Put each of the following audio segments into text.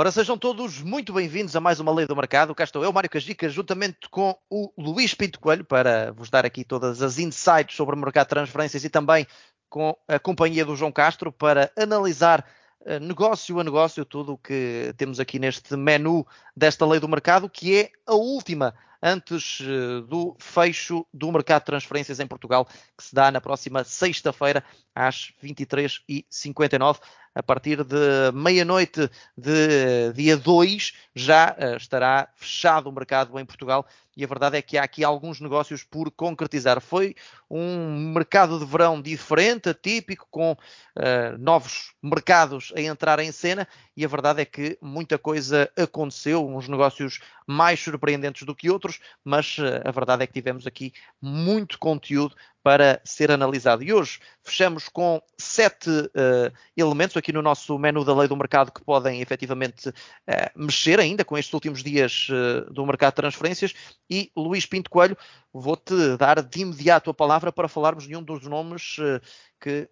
Ora, sejam todos muito bem-vindos a mais uma Lei do Mercado. Cá estou eu, Mário Cajica, juntamente com o Luís Pinto Coelho, para vos dar aqui todas as insights sobre o mercado de transferências e também com a companhia do João Castro para analisar eh, negócio a negócio tudo o que temos aqui neste menu desta Lei do Mercado, que é a última antes eh, do fecho do mercado de transferências em Portugal, que se dá na próxima sexta-feira, às 23h59 a partir de meia-noite de dia 2 já uh, estará fechado o mercado em Portugal e a verdade é que há aqui alguns negócios por concretizar. Foi um mercado de verão diferente, atípico, com uh, novos mercados a entrar em cena e a verdade é que muita coisa aconteceu, uns negócios mais surpreendentes do que outros, mas uh, a verdade é que tivemos aqui muito conteúdo para ser analisado. E hoje fechamos com sete uh, elementos aqui no nosso menu da lei do mercado que podem efetivamente uh, mexer ainda com estes últimos dias uh, do mercado de transferências. E Luís Pinto Coelho, vou-te dar de imediato a palavra para falarmos de um dos nomes que,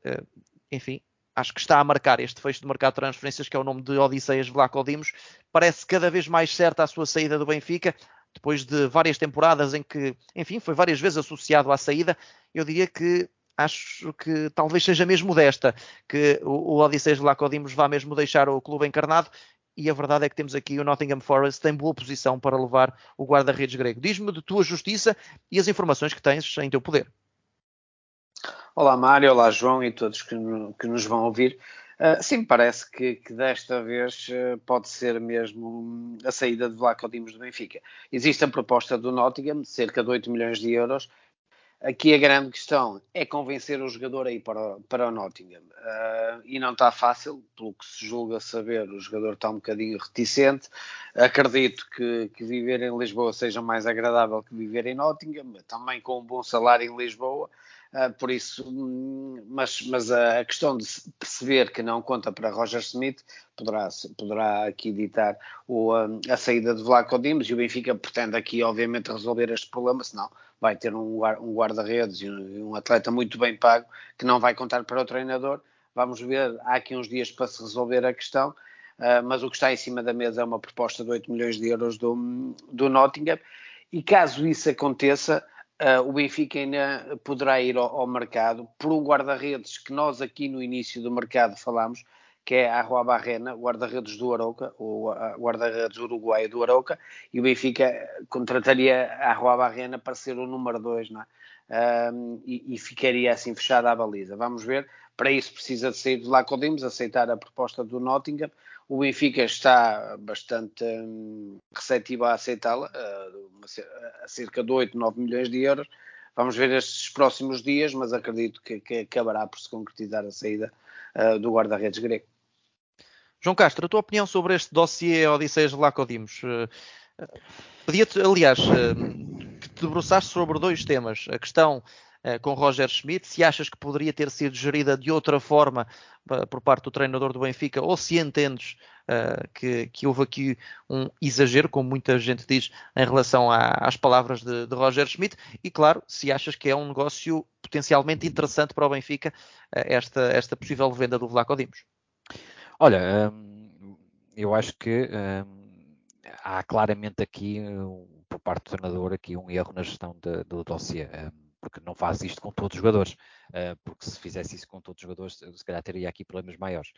enfim, acho que está a marcar este fecho do mercado de transferências, que é o nome de Odisseias Vlaco Dimos. Parece cada vez mais certa a sua saída do Benfica depois de várias temporadas em que, enfim, foi várias vezes associado à saída, eu diria que acho que talvez seja mesmo desta, que o, o Odisseus Lacodimos vá mesmo deixar o clube encarnado e a verdade é que temos aqui o Nottingham Forest em boa posição para levar o guarda-redes grego. Diz-me de tua justiça e as informações que tens em teu poder. Olá Mário, olá João e todos que, que nos vão ouvir. Uh, sim, parece que, que desta vez uh, pode ser mesmo a saída de Vlaco Dimos do Benfica. Existe a proposta do Nottingham cerca de 8 milhões de euros. Aqui a grande questão é convencer o jogador a ir para, para o Nottingham. Uh, e não está fácil, pelo que se julga saber, o jogador está um bocadinho reticente. Acredito que, que viver em Lisboa seja mais agradável que viver em Nottingham, também com um bom salário em Lisboa. Uh, por isso, hum, mas, mas a, questão de perceber que não conta para Roger Smith poderá, poderá aqui ditar o, a, a saída de Vlaco Dimos e o Benfica pretende aqui, obviamente, resolver este problema, senão vai ter um, um guarda-redes e um, atleta muito bem pago que não vai contar para o treinador. Vamos ver, há aqui uns dias para se resolver a questão, uh, mas o que está em cima da mesa é uma proposta de 8 milhões de euros do, do Nottingham. E caso isso aconteça, Uh, o Benfica ainda poderá ir ao, ao mercado por um guarda-redes que nós aqui no início do mercado falámos, que é a Rua Barrena, guarda-redes do Arauca, o guarda-redes uruguaio do Arauca, e o Benfica contrataria a Rua Barrena para ser o número 2, não é? Um, e, e, ficaria assim fechada a baliza. Vamos ver. Para isso precisa de sair de lá Codimos, aceitar a proposta do Nottingham. O Benfica está bastante hum, receptivo a aceitá-la, uh, a cerca de 8, 9 milhões de euros. Vamos ver estes próximos dias, mas acredito que, que acabará por se concretizar a saída uh, do guarda-redes grego. João Castro, a tua opinião sobre este dossiê Odisseias de Lacodimos? Pedia-te, aliás, que te debruçaste sobre dois temas. A questão com Roger Schmidt, se achas que poderia ter sido gerida de outra forma por parte do treinador do Benfica, ou se entendes que, que, houve aqui um exagero, como muita gente diz, em relação à, às palavras de, de, Roger Schmidt, e claro, se achas que é um negócio potencialmente interessante para o Benfica, esta, esta possível venda do Vlaco Dimos. Olha, hum, eu acho que hum, há claramente aqui, por parte do treinador, aqui um erro na gestão de, do dossiê. Hum, porque não faz isto com todos os jogadores, porque se fizesse isso com todos os jogadores, se calhar teria aqui problemas maiores.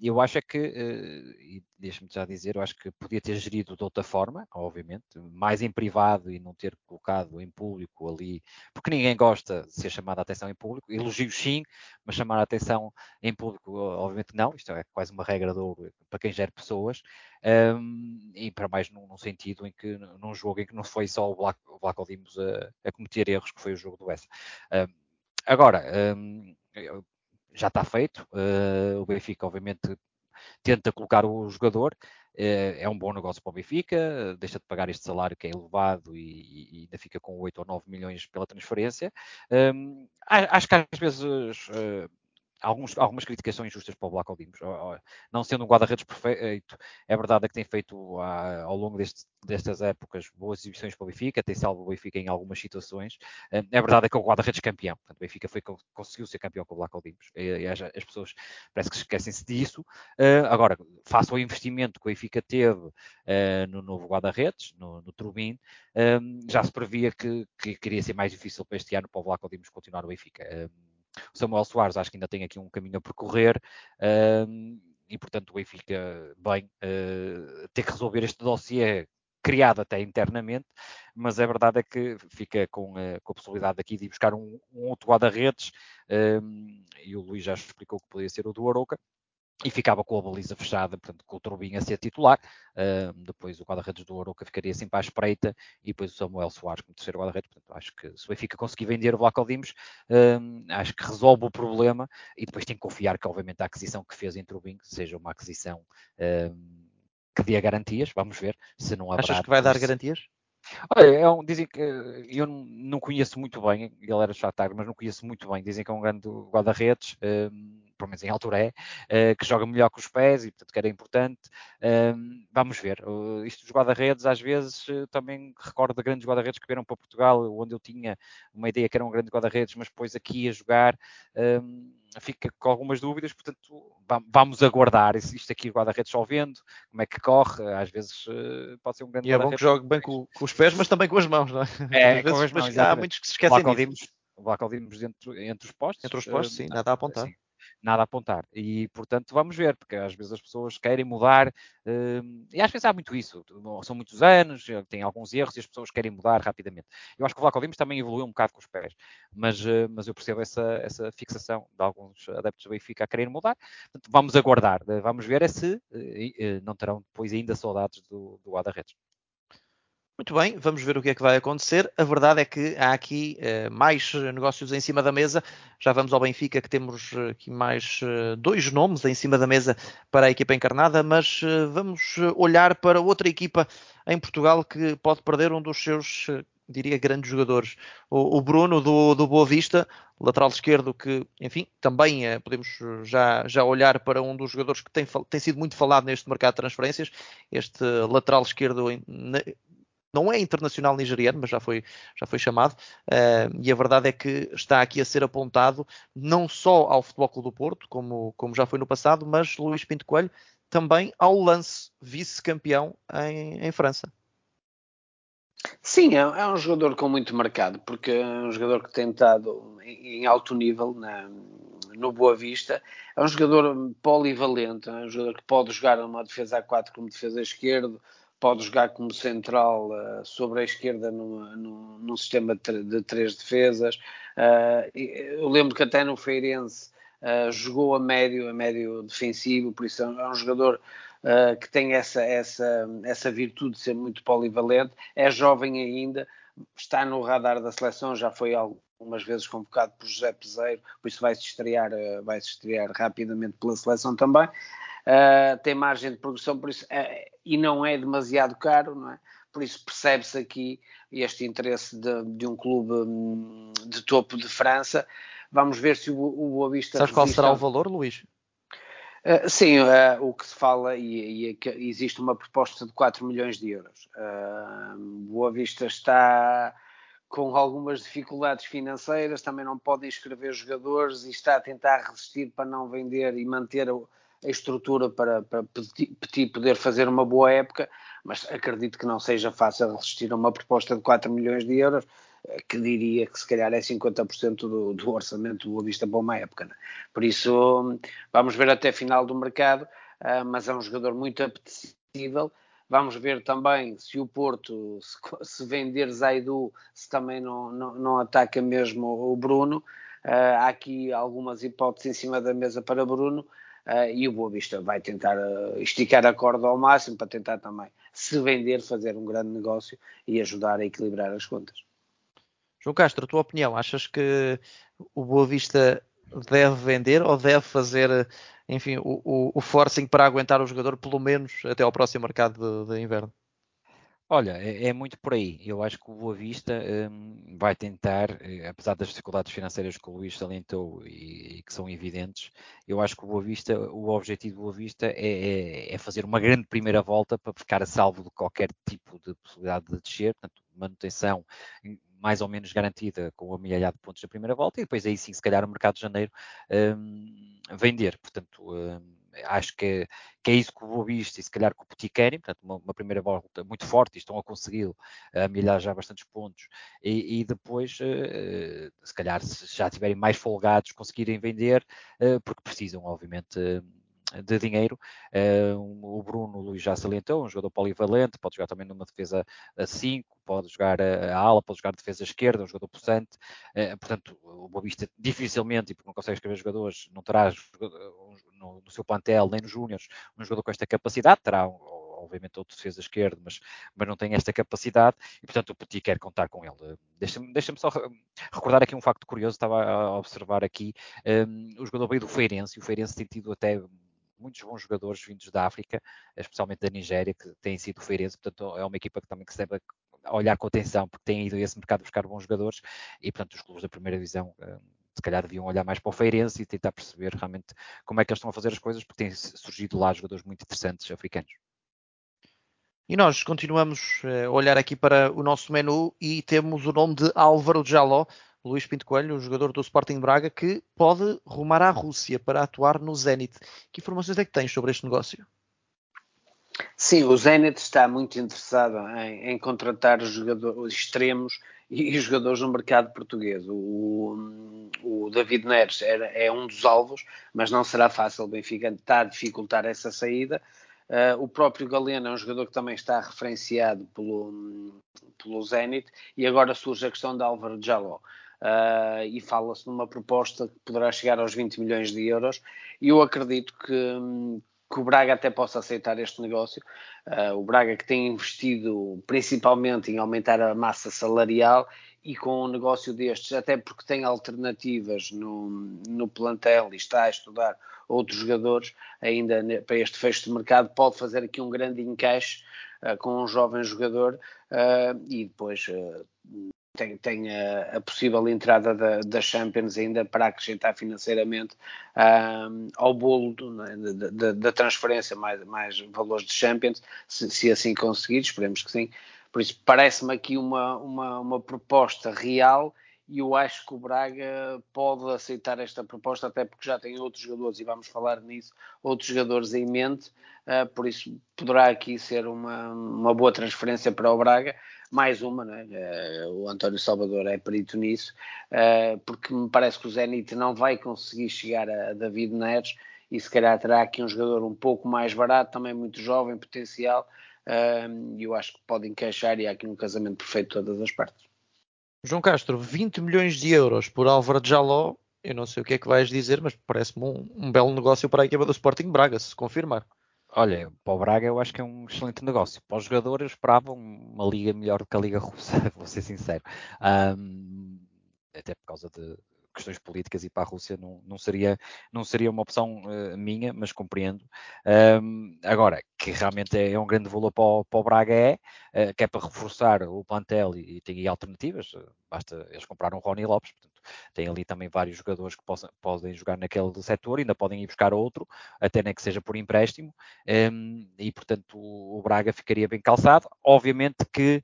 Eu acho é que, uh, e deixa-me já dizer, eu acho que podia ter gerido de outra forma, obviamente, mais em privado e não ter colocado em público ali, porque ninguém gosta de ser chamado a atenção em público, elogios sim, mas chamar a atenção em público, obviamente não, isto é quase uma regra para quem gera pessoas, um, e para mais num, num, sentido em que, num jogo em que não foi só o Black, Black a, a cometer erros, que foi o jogo do Essa. Um, agora, um, já está feito, uh, o Benfica obviamente tenta colocar o jogador, uh, é um bom negócio para o Benfica, deixa de pagar este salário que é elevado e, e ainda fica com 8 ou 9 milhões pela transferência. Um, acho que às vezes uh, alguns, algumas críticas são injustas para o Black Dimos. Não sendo um guarda-redes perfeito, é verdade que tem feito ah, ao longo deste, destas épocas boas exibições para o Benfica, tem salvo o Benfica em algumas situações. É verdade que é o guarda-redes campeão. Portanto, o Benfica foi, conseguiu ser campeão com o Black Dimos. E, as, as, pessoas parece que esquecem-se disso. agora, face ao investimento que o Benfica teve no novo guarda-redes, no, no Turbin, já se previa que, que queria ser mais difícil para este ano para o Black Dimos continuar no Benfica. O Samuel Soares acho que ainda tem aqui um caminho a percorrer. e portanto o Benfica bem uh, ter que resolver este dossiê criado até internamente, mas a verdade é que fica com, uh, com a possibilidade aqui de ir buscar um, um outro guarda-redes, e o Luís já explicou que poderia ser o do Aroca, e ficava com a baliza fechada, portanto, com o Turbin a ser titular. Uh, depois o guarda-redes do Oroca ficaria sempre à espreita e depois o Samuel Soares como terceiro guarda-redes. Portanto, acho que se o Benfica conseguir vender o Vlaco Dimos, uh, acho que resolve o problema e depois tem que confiar que, obviamente, a aquisição que fez em Turbin seja uma aquisição uh, que dê garantias. Vamos ver se não haverá. Achas que vai dar garantias? Olha, é um, dizem que eu não conheço muito bem, ele era Shakhtar, mas não conheço muito bem. Dizem que é um grande guarda-redes pelo menos em altura é, uh, que joga melhor com os pés e, portanto, que era importante. Vamos ver. Isto dos guarda-redes, às vezes, eh, também recordo de grandes guarda-redes que vieram para Portugal, onde eu tinha uma ideia que era um grande guarda-redes, mas depois aqui a jogar fica com algumas dúvidas, portanto, vamos aguardar isto aqui, o guarda-redes só vendo, como é que corre, às vezes pode ser um grande E é bom que jogue bem com, com, os pés, mas também com as mãos, não é? É, com as mãos. Há muitos que se esquecem disso. O Vlaco entre, entre os postos. Entre os postos, sim, nada a apontar. Sim nada a apontar. E, portanto, vamos ver, porque às vezes as pessoas querem mudar, uh, e às vezes há muito isso. São muitos anos, tem alguns erros e as pessoas querem mudar rapidamente. Eu acho que o Vlaco Dimos também evoluiu um bocado com os pés, mas, uh, mas eu percebo essa, essa fixação de alguns adeptos do Benfica a querer mudar. Portanto, vamos aguardar, vamos ver é se não terão depois ainda saudades do, do guarda-redes. Muito bem, vamos ver o que é que vai acontecer. A verdade é que há aqui uh, mais negócios em cima da mesa. Já vamos ao Benfica, que temos eh, aqui mais uh, dois nomes em cima da mesa para a equipa encarnada, mas uh, vamos olhar para outra equipa em Portugal que pode perder um dos seus, diria, grandes jogadores. O, o Bruno do, do Boa Vista, lateral esquerdo, que, enfim, também podemos já, já olhar para um dos jogadores que tem, tem sido muito falado neste mercado de transferências. Este lateral esquerdo não é internacional nigeriano, mas já foi, já foi chamado, uh, e a verdade é que está aqui a ser apontado não só ao Futebol Clube do Porto, como, como já foi no passado, mas Luís Pinto Coelho também ao lance vice-campeão em, em França. Sim, é, é, um jogador com muito mercado, porque é um jogador que tem estado em, alto nível na, no Boa Vista. É um jogador polivalente, é um jogador que pode jogar numa defesa a 4 como defesa esquerdo, pode jogar como central uh, sobre a esquerda numa, num, num, sistema de três defesas. Uh, eu lembro que até no Feirense uh, jogou a médio, a médio defensivo, por isso é um, é jogador que tem essa, essa, essa virtude de ser muito polivalente. É jovem ainda, está no radar da seleção, já foi algumas vezes convocado por José Peseiro, por isso vai se estrear, vai se estrear rapidamente pela seleção também. Uh, tem margem de progressão, por isso, uh, e não é demasiado caro, não é? Por isso percebe-se aqui este interesse de, de, um clube hum, de topo de França. Vamos ver se o, o Boa Vista. Sabes qual será o valor, Luís? Uh, sim, o que se fala, e, e, é existe uma proposta de 4 milhões de euros. Boa Vista está com algumas dificuldades financeiras, também não pode inscrever jogadores e está a tentar resistir para não vender e manter a estrutura para, para poder fazer uma boa época, mas acredito que não seja fácil resistir a uma proposta de 4 milhões de euros, eh, que diria que se calhar é 50% do, do orçamento do Vista para uma época. Né? Por isso, vamos ver até final do mercado, uh, mas é um jogador muito apetecível. Vamos ver também se o Porto, se, se vender Zaidu, se também não, não, não ataca mesmo o Bruno. Uh, há aqui algumas hipóteses em cima da mesa para Bruno, Uh, e o Boa Vista vai tentar uh, esticar a corda ao máximo para tentar também se vender, fazer um grande negócio e ajudar a equilibrar as contas. João Castro, a tua opinião, achas que o Boa Vista deve vender ou deve fazer, enfim, o, o, o forcing para aguentar o jogador pelo menos até ao próximo mercado de, de inverno? Olha, é, é, muito por aí. Eu acho que o Boa Vista um, vai tentar, eh, apesar das dificuldades financeiras que o Luís salientou e, e, que são evidentes, eu acho que o Boa Vista, o objetivo do Boa Vista é, é, é, fazer uma grande primeira volta para ficar a salvo de qualquer tipo de possibilidade de descer, portanto, manutenção mais ou menos garantida com a milhar de pontos da primeira volta e depois aí sim, se calhar, o mercado de janeiro um, vender. Portanto, um, acho que, que, é isso que o Boa Vista e se calhar que o Petit querem, portanto, uma, uma, primeira volta muito forte e estão a consegui-lo, a milhar já bastantes pontos e, e depois, uh, se calhar, se já estiverem mais folgados, conseguirem vender, uh, porque precisam, obviamente. De dinheiro. Uh, o Bruno o Luís já salientou, um jogador polivalente, pode jogar também numa defesa a 5, pode jogar a, ala, pode jogar defesa esquerda, um jogador possante. Uh, portanto, o Boavista dificilmente, e porque não consegue escrever jogadores, não terá no, no seu plantel, nem nos Júniors, um jogador com esta capacidade, terá obviamente outro defesa esquerdo, mas, mas não tem esta capacidade e, portanto, o Petit quer contar com ele. Deixa-me deixa só recordar aqui um facto curioso, estava a observar aqui, um, o jogador veio do Feirense, e o Feirense tem tido até muitos bons jogadores vindos da África, especialmente da Nigéria, que têm sido feirense, portanto é uma equipa que também que se deve olhar com atenção, porque tem ido a esse mercado buscar bons jogadores, e portanto os clubes da primeira divisão eh, se calhar deviam olhar mais para o Feirense e tentar perceber realmente como é que eles estão a fazer as coisas, porque têm surgido lá jogadores muito interessantes africanos. E nós continuamos eh, a olhar aqui para o nosso menu e temos o nome de Álvaro Jaló, Luís Pinto Coelho, o jogador do Sporting Braga, que pode rumar à Rússia para atuar no Zenit. Que informações é que tens sobre este negócio? Sim, o Zenit está muito interessado em, em contratar jogadores extremos e, e, jogadores no mercado português. O, o David Neres era, é um dos alvos, mas não será fácil. O Benfica está a dificultar essa saída. Uh, o próprio Galeno é um jogador que também está referenciado pelo, pelo Zenit e agora surge a questão de Álvaro Jaló uh, e fala-se numa proposta que poderá chegar aos 20 milhões de euros. E eu acredito que, que o Braga até possa aceitar este negócio. Uh, o Braga que tem investido principalmente em aumentar a massa salarial e com um negócio destes, até porque tem alternativas no, no plantel e está a estudar outros jogadores ainda para este fecho de mercado, pode fazer aqui um grande encaixe uh, com um jovem jogador uh, e depois tem, tem a, a, possível entrada da, da, Champions ainda para acrescentar financeiramente um, ao bolo do, né, da, da, transferência, mais, mais valores de Champions, se, se, assim conseguir, esperemos que sim. Por isso, parece-me aqui uma, uma, uma proposta real e eu acho que o Braga pode aceitar esta proposta, até porque já tem outros jogadores, e vamos falar nisso, outros jogadores em mente, uh, por isso poderá aqui ser uma, uma boa transferência para o Braga, mais uma, é? uh, o António Salvador é perito nisso, uh, porque me parece que o Zenit não vai conseguir chegar a David Neres, e se calhar terá aqui um jogador um pouco mais barato, também muito jovem, potencial, e eu acho que pode encaixar e há aqui um casamento perfeito de todas as partes. João Castro, 20 milhões de euros por Álvaro Jaló, eu não sei o que é que vais dizer, mas parece-me um, um, belo negócio para a equipa do Sporting Braga, se confirmar. Olha, para o Braga eu acho que é um excelente negócio. Para os jogadores eu esperava uma liga melhor do que a Liga Russa, vou ser sincero. Um, até por causa de, questões políticas e para a Rússia não, não, seria, não seria uma opção uh, minha, mas compreendo. Um, agora, que realmente é, é, um grande valor para o, para o Braga é, uh, que é para reforçar o plantel e, e tem alternativas, basta eles compraram o Rony Lopes, portanto, tem ali também vários jogadores que possam, podem jogar naquele setor, ainda podem ir buscar outro, até nem que seja por empréstimo, um, e portanto o, Braga ficaria bem calçado. Obviamente que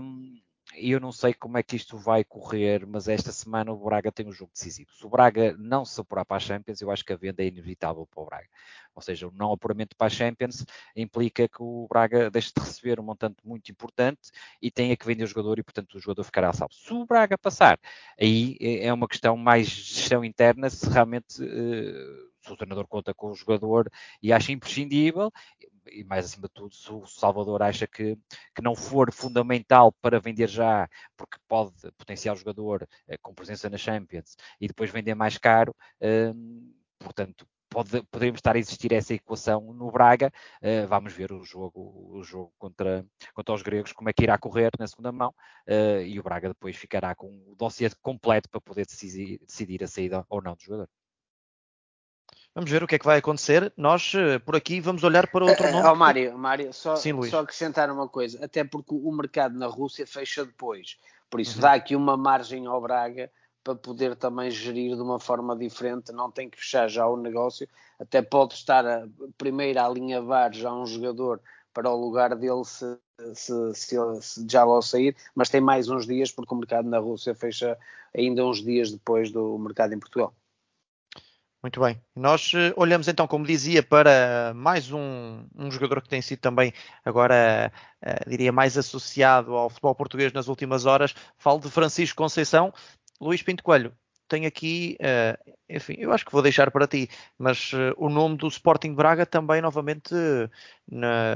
um, e eu não sei como é que isto vai correr, mas esta semana o Braga tem um jogo decisivo. Se o Braga não se apurar para a Champions, eu acho que a venda é inevitável para o Braga. Ou seja, o não apuramento para a Champions implica que o Braga deixe de receber um montante muito importante e tenha que vender o jogador e, portanto, o jogador ficará salvo. Se o Braga passar, aí é uma questão mais gestão interna, se realmente. Uh, se o treinador conta com o jogador e acha imprescindível, e mais acima de tudo, se o Salvador acha que, que não for fundamental para vender já, porque pode potenciar o jogador eh, com presença na Champions e depois vender mais caro, eh, portanto, pode, poderíamos estar a existir essa equação no Braga. Uh, vamos ver o jogo, o jogo contra, contra os gregos, como é que irá correr na segunda mão. Uh, e o Braga depois ficará com o dossiê completo para poder decidir, decidir a saída ou não do jogador. Vamos ver o que é que vai acontecer. Nós, eh, por aqui, vamos olhar para outro nome. Ó, oh, Mário, Mário só, Sim, só acrescentar uma coisa. Até porque o mercado na Rússia fecha depois. Por isso, uhum. dá aqui uma margem ao Braga para poder também gerir de uma forma diferente. Não tem que fechar já o negócio. Até pode estar a, primeiro a alinhavar já um jogador para o lugar dele se, se, se, se já lá sair, mas tem mais uns dias porque o mercado na Rússia fecha ainda uns dias depois do mercado em Portugal. Muito bem. Nós uh, olhamos então, como dizia, para mais um, um jogador que tem sido também agora, uh, diria, mais associado ao futebol português nas últimas horas. Falo de Francisco Conceição. Luís Pinto Coelho, tem aqui, uh, enfim, eu acho que vou deixar para ti, mas o nome do Sporting Braga também novamente na,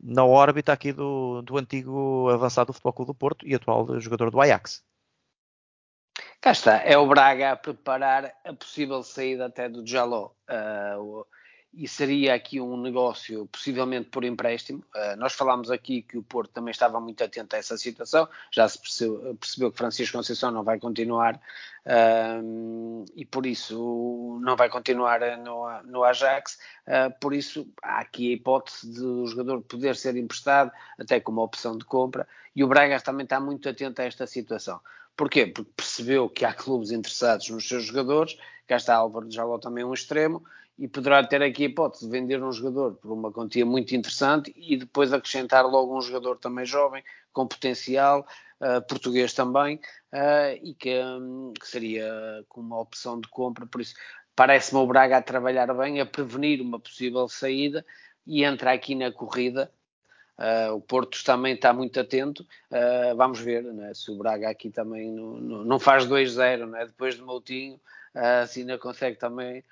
na órbita aqui do, do antigo avançado do Futebol Clube do Porto e atual jogador do Ajax. Cá está, é o Braga a preparar a possível saída até do Jaló. Uh, e seria aqui um negócio possivelmente por empréstimo. Uh, nós falámos aqui que o Porto também estava muito atento a essa situação, já se percebeu, percebeu que Francisco Conceição não vai continuar uh, e por isso não vai continuar no, no Ajax. Por isso há aqui a hipótese de o jogador poder ser emprestado até como opção de compra e o Braga também está muito atento a esta situação. Porquê? Porque percebeu que há clubes interessados nos seus jogadores, cá está Álvaro de Jaló também um extremo, e poderá ter aqui a hipótese de vender um jogador por uma quantia muito interessante e depois acrescentar logo um jogador também jovem, com potencial, uh, português também, uh, e que, um, que, seria com uma opção de compra. Por isso, parece-me o Braga a trabalhar bem, a prevenir uma possível saída e entra aqui na corrida Uh, o Porto também está muito atento. Uh, vamos ver né, se o Braga aqui também não, não, não faz 2-0, né, depois de Moutinho, uh, se ainda consegue também,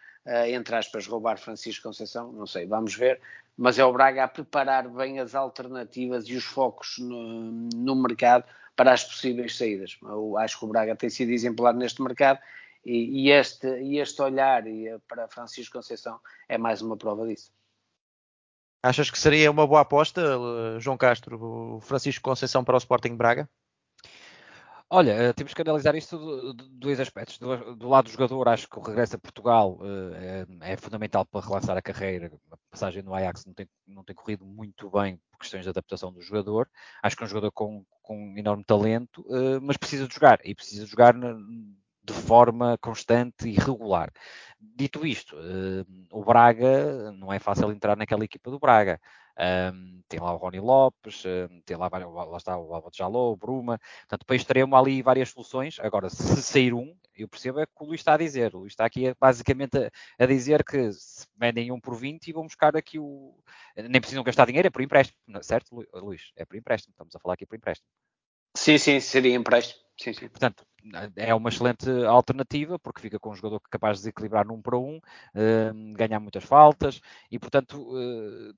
entre aspas, roubar Francisco Conceição. Não sei, vamos ver. Mas é o Braga a preparar bem as alternativas e os focos no, no mercado para as possíveis saídas. Eu acho que o Braga tem sido exemplar neste mercado e, e este, e este olhar para Francisco Conceição é mais uma prova disso. Achas que seria uma boa aposta, eh, João Castro, Francisco Conceição para o Sporting Braga? Olha, eh, temos que analisar isto de dois aspectos. Do, do, lado do jogador, acho que o regresso a Portugal é, é, fundamental para relançar a carreira. A passagem no Ajax não tem, não tem corrido muito bem por questões de adaptação do jogador. Acho que é um jogador com, com enorme talento, mas precisa de jogar. E precisa de jogar de forma constante e regular. Dito isto, uh, o Braga não é fácil entrar naquela equipa do Braga. Um, tem lá o Rony Lopes, um, tem lá, lá está o Álvaro Jalou, o Bruma, portanto, para extremo há ali várias soluções. Agora, se sair um, eu percebo é que o Luís está a dizer. O Luís está aqui basicamente a, a, dizer que se vendem um por 20 e vão buscar aqui o. Nem precisam gastar dinheiro, é por empréstimo, certo, Luís? É por empréstimo, estamos a falar aqui por empréstimo. Sim, sim, seria empréstimo. Sim, sim. Portanto, é uma excelente alternativa, porque fica com um jogador capaz de desequilibrar num para um, uh, ganhar muitas faltas e, portanto, uh,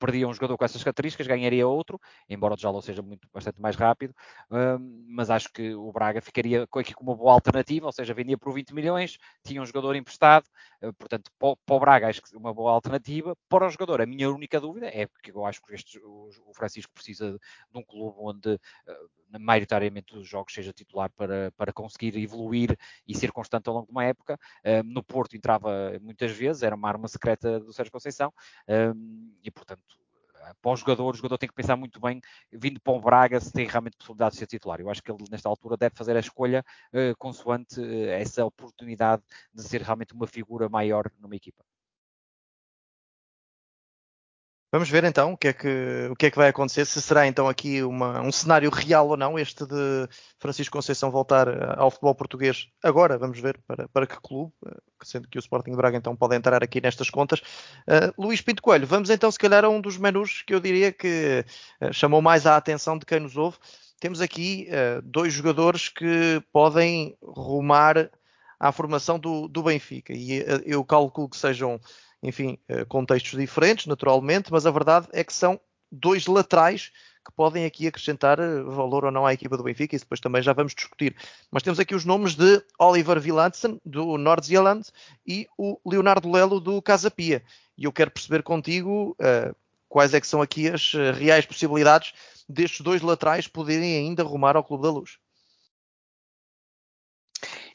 perdia um jogador com essas características, ganharia outro, embora o Jalo seja muito, bastante mais rápido, um, mas acho que o Braga ficaria aqui com uma boa alternativa, ou seja, vendia por 20 milhões, tinha um jogador emprestado, uh, portanto, para, para, o Braga acho que uma boa alternativa. Para o jogador, a minha única dúvida é porque eu acho que este, o, Francisco precisa de um clube onde uh, maioritariamente dos jogos seja titular para, para conseguir evoluir e ser constante ao longo de uma época. Uh, no Porto entrava muitas vezes, era uma arma secreta do Sérgio Conceição, e portanto para o jogador, o jogador tem que pensar muito bem, vindo para o Braga, se tem realmente possibilidade de ser titular. Eu acho que ele, nesta altura, deve fazer a escolha uh, consoante uh, essa oportunidade de ser realmente uma figura maior numa equipa. Vamos ver então o que é que, o que, é que vai acontecer, se será então aqui uma, um cenário real ou não, este de Francisco Conceição voltar eh, ao futebol português agora, vamos ver para, para que clube, eh, sendo que o Sporting de Braga então pode entrar aqui nestas contas. Uh, Luís Pinto Coelho, vamos então se calhar a um dos menus que eu diria que chamou mais a atenção de quem nos ouve. Temos aqui uh, dois jogadores que podem rumar à formação do, do Benfica e eu calculo que sejam enfim, eh, contextos diferentes, naturalmente, mas a verdade é que são dois laterais que podem aqui acrescentar eh, valor ou não à equipa do Benfica, e depois também já vamos discutir. Mas temos aqui os nomes de Oliver Villansen, do Nordsjælland, e o Leonardo Lelo, do Casa Pia. E eu quero perceber contigo uh, quais é que são aqui as reais possibilidades destes dois laterais poderem ainda rumar ao Clube da Luz.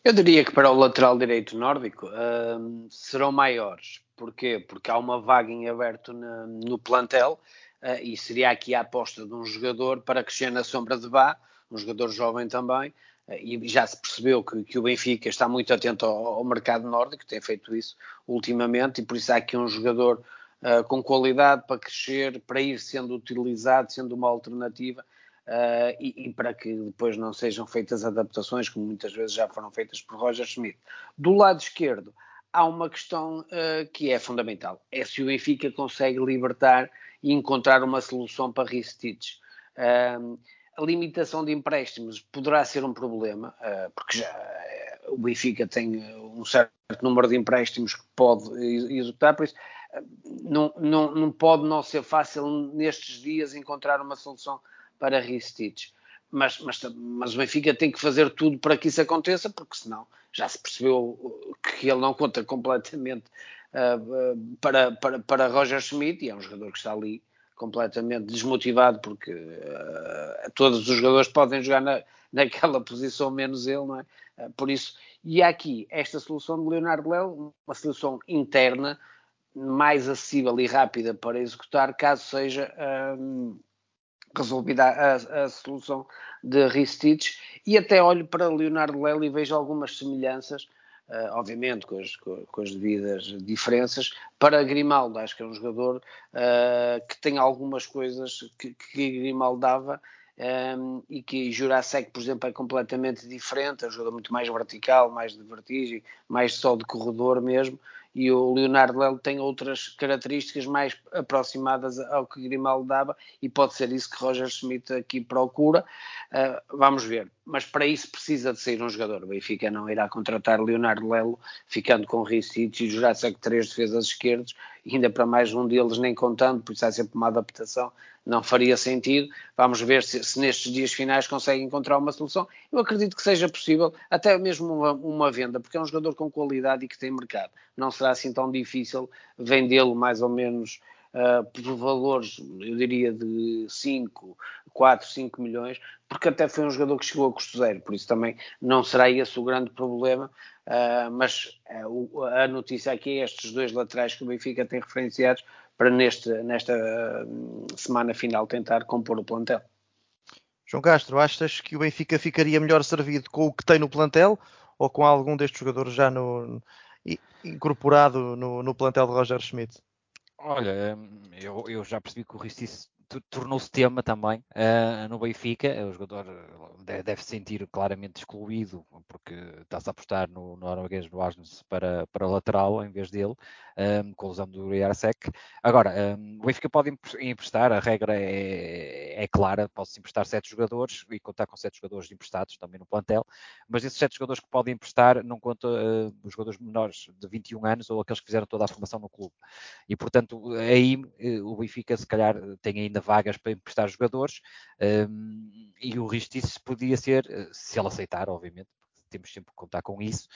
Eu diria que para o lateral direito nórdico uh, serão maiores. Porquê? Porque há uma vaga em aberto na, no plantel uh, e seria aqui a aposta de um jogador para crescer na sombra de Bá, um jogador jovem também, uh, e já se percebeu que, que, o Benfica está muito atento ao, ao, mercado nórdico, tem feito isso ultimamente, e por isso há aqui um jogador uh, com qualidade para crescer, para ir sendo utilizado, sendo uma alternativa Uh, e, e, para que depois não sejam feitas adaptações, como muitas vezes já foram feitas por Roger Schmidt. Do lado esquerdo, há uma questão uh, que é fundamental: é se o Benfica consegue libertar e encontrar uma solução para Ristich. Uh, a limitação de empréstimos poderá ser um problema, porque já o Benfica tem um certo número de empréstimos que pode executar, por isso não, não, não pode não ser fácil nestes dias encontrar uma solução para Ristich. Mas, mas, mas o Benfica tem que fazer tudo para que isso aconteça, porque senão já se percebeu que ele não conta completamente uh, para, para, para Roger Schmidt, e é um jogador que está ali completamente desmotivado, porque uh, todos os jogadores podem jogar na, naquela posição, menos ele, não é? Uh, por isso, e há aqui esta solução de Leonardo Léo, uma solução interna, mais acessível e rápida para executar, caso seja resolvida a, a, solução de Ristich e até olho para Leonardo Lely e vejo algumas semelhanças, uh, obviamente com as, com as, devidas diferenças, para Grimaldo. Acho que é um jogador uh, que tem algumas coisas que, que Grimaldo dava um, e que Jurassic, por exemplo, é completamente diferente, é um jogador muito mais vertical, mais de vertigem, mais só de corredor mesmo, e o Leonardo Lelo tem outras características mais aproximadas ao que Grimaldo dava e pode ser isso que Roger Schmidt aqui procura. Uh, vamos ver. Mas para isso precisa de sair um jogador. O Benfica não irá contratar Leonardo Lelo, ficando com Ricic e Jurassic três defesas esquerdos, ainda para mais um deles nem contando, por isso há sempre uma adaptação não faria sentido. Vamos ver se, se, nestes dias finais consegue encontrar uma solução. Eu acredito que seja possível, até mesmo uma, uma, venda, porque é um jogador com qualidade e que tem mercado. Não será assim tão difícil vendê-lo mais ou menos uh, por valores, eu diria, de 5, 4, 5 milhões, porque até foi um jogador que chegou a custo zero, por isso também não será esse o grande problema. Uh, mas uh, a notícia aqui é estes dois laterais que o Benfica tem referenciados para neste, nesta semana final tentar compor o plantel. João Castro, achas que o Benfica ficaria melhor servido com o que tem no plantel ou com algum destes jogadores já no, incorporado no, no plantel de Roger Schmidt? Olha, hum, eu, eu já percebi que o Ristice tornou-se tema também uh, no Benfica. O jogador deve se sentir claramente excluído porque está-se a apostar no, no norueguês do Asnes para, para lateral em vez dele, um, ehm, com a lesão do Iarsek. Agora, um, ehm, o Benfica pode emprestar, a regra é, é clara, pode-se emprestar sete jogadores e contar com sete jogadores emprestados também no plantel, mas esses sete jogadores que podem emprestar não conta uh, os jogadores menores de 21 anos ou aqueles que fizeram toda a formação no clube. E, portanto, aí uh, o Benfica se calhar tem ainda vagas para emprestar jogadores um, e o risco disso podia ser, eh, se ele aceitar, obviamente, temos sempre que contar com isso,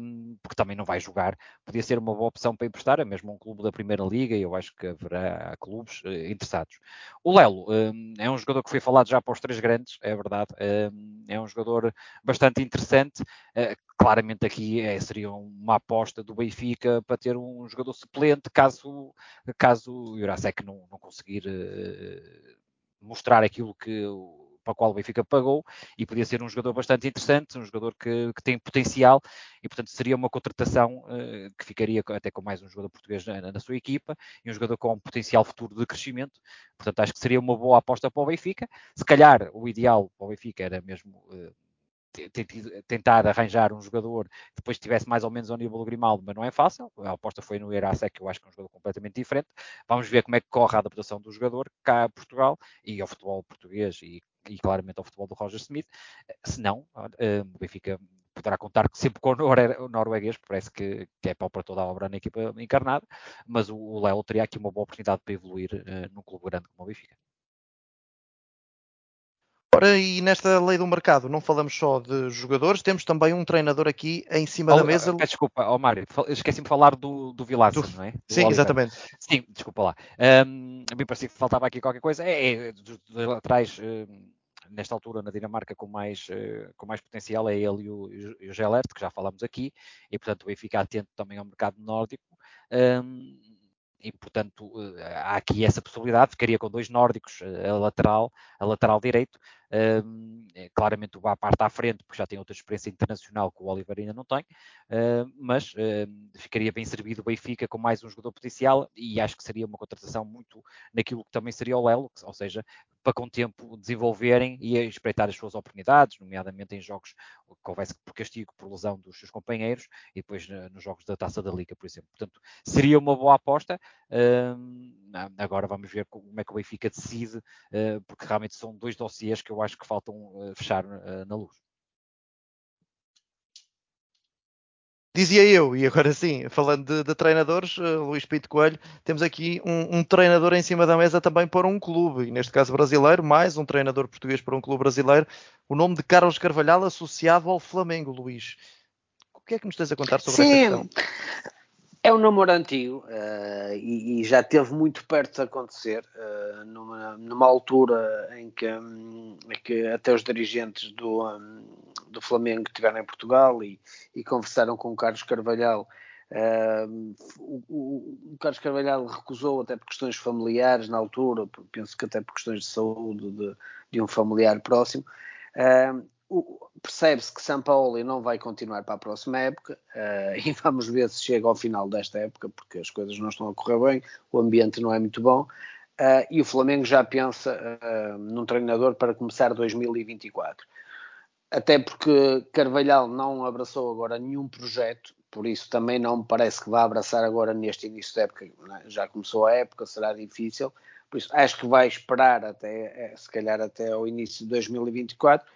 um, porque também não vai jogar. Podia ser uma boa opção para emprestar, é mesmo um clube da Primeira Liga, e eu acho que haverá clubes uh, interessados. O Lelo um, é um jogador que foi falado já para os três grandes, é verdade, um, é um jogador bastante interessante. Uh, claramente aqui é, seria uma aposta do Benfica para ter um jogador suplente caso, caso o Jurasek não, não conseguir mostrar aquilo que para o qual o Benfica pagou e podia ser um jogador bastante interessante, um jogador que, que tem potencial e, portanto, seria uma contratação uh, que ficaria até com mais um jogador português na, na, sua equipa e um jogador com um potencial futuro de crescimento. Portanto, acho que seria uma boa aposta para o Benfica. Se calhar o ideal para o Benfica era mesmo. Uh, tentar arranjar um jogador que depois estivesse mais ou menos ao nível do Grimaldo, mas não é fácil. A aposta foi no Erasec, que eu acho que é um jogador completamente diferente. Vamos ver como é que corre a adaptação do jogador cá a Portugal e ao futebol português e e claramente ao futebol do Roger Smith. Se não, uh, o Benfica poderá contar sempre com o norueguês, parece que, que é pau para toda a obra na equipa encarnada, mas o Léo teria aqui uma boa oportunidade para evoluir uh, num clube grande como o Benfica. Ora, e nesta lei do mercado não falamos só de jogadores, temos também um treinador aqui em cima oh, da mesa. Peço desculpa, oh, Mário, esqueci-me de falar do, do Vilazzi, não é? Do sim, Oliver. exatamente. Sim, desculpa lá. Um, a mim parecia que faltava aqui qualquer coisa. É, é dos, dos laterais. Um, nesta altura na Dinamarca com mais, com mais potencial é ele e o, e o Gelert, que já falamos aqui, e portanto o Benfica atento também ao mercado nórdico. Um, e portanto há aqui essa possibilidade, ficaria com dois nórdicos a lateral, a lateral direito, é, claramente o à parte à frente, porque já tem outra experiência internacional que o Oliver ainda não tem, mas ficaria bem servido o Benfica com mais um jogador potencial e acho que seria uma contratação muito naquilo que também seria o Lelo, ou seja, para com o tempo desenvolverem e espreitar as suas oportunidades, nomeadamente em jogos que houvesse por castigo, por lesão dos seus companheiros e depois nos jogos da Taça da Liga, por exemplo. Portanto, seria uma boa aposta. Agora vamos ver como é que o Benfica decide, porque realmente são dois dossiês que eu acho que faltam uh, fechar uh, na luz. Dizia eu, e agora sim, falando de, de treinadores, uh, Luís Pinto Coelho, temos aqui um, um, treinador em cima da mesa também para um clube, e neste caso brasileiro, mais um treinador português para um clube brasileiro, o nome de Carlos Carvalhal associado ao Flamengo, Luís. O que é que nos tens a contar sobre sim. esta questão? É um namoro antigo uh, e, e, já teve muito perto de acontecer, uh, numa, numa, altura em que, um, que, até os dirigentes do, um, do Flamengo estiveram em Portugal e, e, conversaram com o Carlos Carvalhal. Uh, o, o, o, Carlos Carvalhal recusou até por questões familiares na altura, penso que até por questões de saúde de, de um familiar próximo percebe-se que São Paulo não vai continuar para a próxima época uh, e vamos ver se chega ao final desta época, porque as coisas não estão a correr bem, o ambiente não é muito bom. Uh, e o Flamengo já pensa uh, num treinador para começar 2024. Até porque Carvalhal não abraçou agora nenhum projeto, por isso também não me parece que vá abraçar agora neste início da época. Né? Já começou a época, será difícil. Por isso acho que vai esperar até, se calhar até ao início de 2024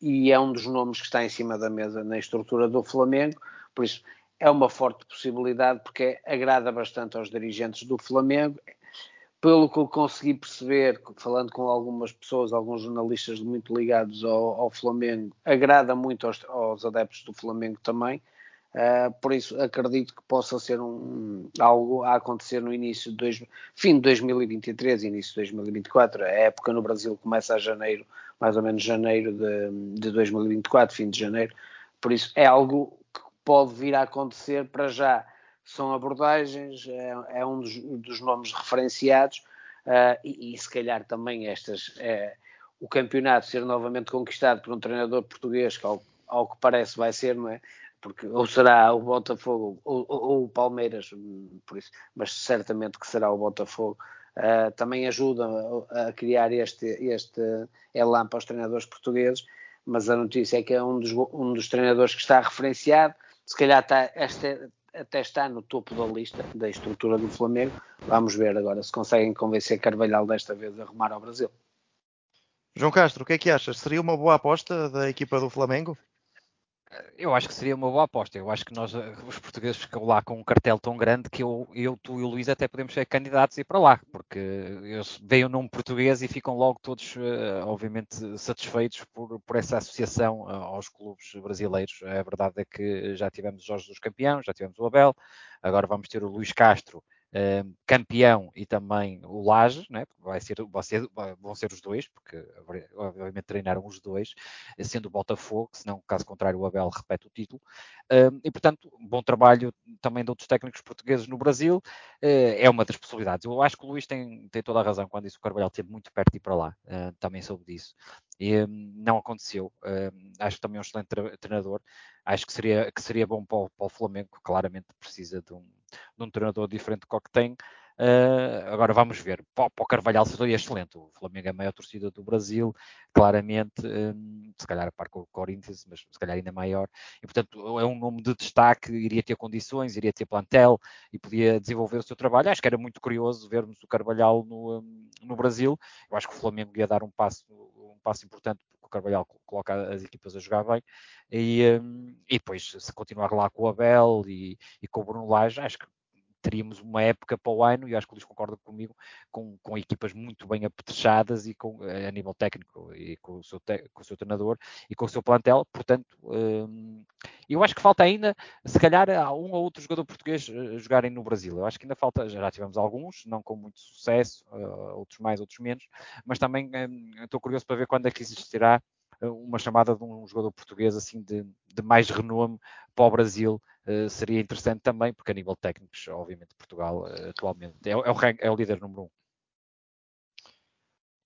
e é um dos nomes que está em cima da mesa na estrutura do Flamengo, por isso é uma forte possibilidade porque agrada bastante aos dirigentes do Flamengo. Pelo que eu consegui perceber, falando com algumas pessoas, alguns jornalistas muito ligados ao, ao Flamengo, agrada muito aos, aos, adeptos do Flamengo também. Uh, por isso acredito que possa ser um, algo a acontecer no início de dois, fim de 2023 início de 2024. A época no Brasil começa a janeiro mais ou menos janeiro de, de 2024, fim de janeiro. Por isso é algo que pode vir a acontecer para já. São abordagens, é, é um dos, dos, nomes referenciados uh, e, e, se calhar também estas, é, o campeonato ser novamente conquistado por um treinador português, que ao, ao que parece vai ser, não é? porque ou será o Botafogo ou, ou, ou, o Palmeiras, por isso, mas certamente que será o Botafogo, uh, também ajuda a, criar este, este elan para os treinadores portugueses, mas a notícia é que é um dos, um dos treinadores que está referenciado, se calhar está, este, até está no topo da lista da estrutura do Flamengo. Vamos ver agora se conseguem convencer Carvalhal desta vez a arrumar ao Brasil. João Castro, o que é que achas? Seria uma boa aposta da equipa do Flamengo? Eu acho que seria uma boa aposta. Eu acho que nós, eh, os portugueses, ficam lá com um cartel tão grande que eu, eu tu e o Luís até podemos ser candidatos a ir para lá, porque eles veem o nome português e ficam logo todos, eh, obviamente, satisfeitos por, por essa associação eh, aos clubes brasileiros. A verdade é que já tivemos os Jorge dos Campeões, já tivemos o Abel, agora vamos ter o Luís Castro campeão e também o Laje, né? vai ser, vai ser, vão ser os dois, porque obviamente treinaram os dois, sendo o Botafogo, senão, caso contrário, o Abel repete o título. E, portanto, bom trabalho também de outros técnicos portugueses no Brasil, uh, é uma das possibilidades. Eu acho que o Luís tem, tem toda a razão quando disse que o Carvalhal esteve muito perto de ir para lá, também soube disso. E, não aconteceu. acho que também é um excelente treinador. Acho que seria, que seria bom para o, para o Flamengo, claramente precisa de um, de um treinador diferente do que tem. Uh, agora vamos ver. Para, o Carvalhal seria excelente. O Flamengo é a maior torcida do Brasil, claramente, um, se calhar a par com o Corinthians, mas se calhar ainda maior. E portanto é um nome de destaque, iria ter condições, iria ter plantel e podia desenvolver o seu trabalho. Acho que era muito curioso vermos o Carvalhal no, no Brasil. Eu acho que o Flamengo ia dar um passo, um passo importante porque o Carvalhal coloca as equipas a jogar bem. E, um, e depois, se continuar lá com o Abel e, e com o Bruno Lage, acho que teríamos uma época para o ano, e acho que o Luís concorda comigo, com, com equipas muito bem apetrechadas e com, a nível técnico e com o, seu te, com o seu treinador e com o seu plantel. Portanto, um, eu acho que falta ainda, se calhar, um ou outro jogador português uh, jogarem no Brasil. Eu acho que ainda falta, já tivemos alguns, não com muito sucesso, uh, outros mais, outros menos, mas também um, estou curioso para ver quando é que existirá uma chamada de um jogador português assim de, de mais renome para o Brasil seria interessante também, porque a nível técnico, obviamente, Portugal uh, atualmente é, é, o, é o líder número um.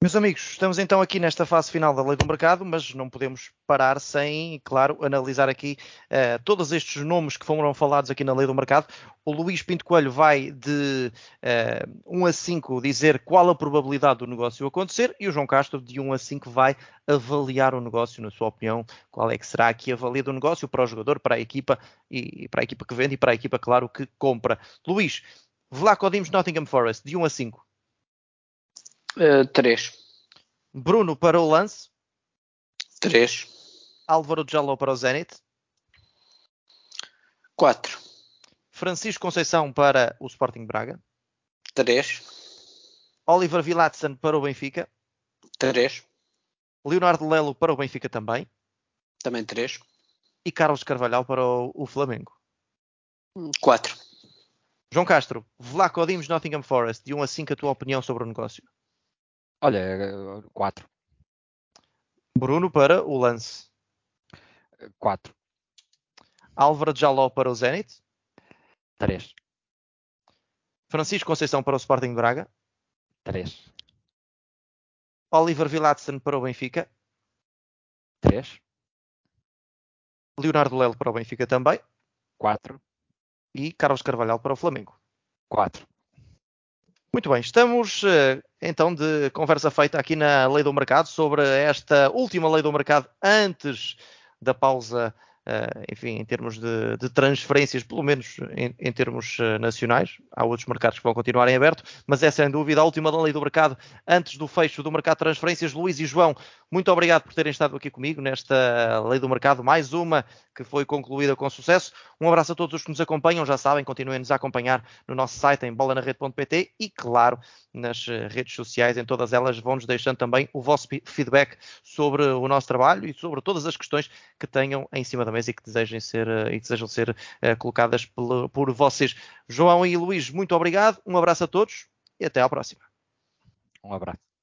Meus amigos, estamos então aqui nesta fase final da lei do mercado, mas não podemos parar sem, claro, analisar aqui uh, todos estes nomes que foram falados aqui na lei do mercado. O Luís Pinto Coelho vai de uh, 1 a 5 dizer qual a probabilidade do negócio acontecer e o João Castro de 1 a 5 vai avaliar o negócio, na sua opinião, qual é que será aqui a valia do negócio para o jogador, para a equipa e para a equipa que vende e para a equipa, claro, que compra. Luís, Vlaco Dimos Nottingham Forest, de 1 a 5. Uh, três. Bruno para o lance. Três. Álvaro Jallo para o Zenit. Quatro. Francisco Conceição para o Sporting Braga. Três. Oliver Vilatsen para o Benfica. Três. Leonardo Lelo para o Benfica também. Também três. E Carlos Carvalhal para o, o Flamengo. Quatro. João Castro, Vlaco Dimos Nottingham Forest, de 1 a 5 a tua opinião sobre o negócio. Olha, 4. Bruno para o lance. 4. Álvaro Jaló para o Zenit. 3. Francisco Conceição para o Sporting Braga. 3. Oliver Vilatsen para o Benfica. 3. Leonardo Lelo para o Benfica também. 4. E Carlos Carvalhal para o Flamengo. 4. Muito bem, estamos eh, então de conversa feita aqui na Lei do Mercado sobre esta última Lei do Mercado antes da pausa Uh, enfim, em termos de, de, transferências, pelo menos em, em termos uh, nacionais. Há outros mercados que vão continuar em aberto, mas é sem dúvida a última da lei do mercado antes do fecho do mercado de transferências. Luís e João, muito obrigado por terem estado aqui comigo nesta lei do mercado, mais uma que foi concluída com sucesso. Um abraço a todos os que nos acompanham, já sabem, continuem-nos a acompanhar no nosso site em bolanarede.pt e, claro, nas eh, redes sociais, em todas elas, vão-nos deixando também o vosso feedback sobre o nosso trabalho e sobre todas as questões que tenham em cima da e que desejem ser, eh, e desejam ser uh, colocadas por, por vocês. João e Luís, muito obrigado, um abraço a todos e até à próxima. Um abraço.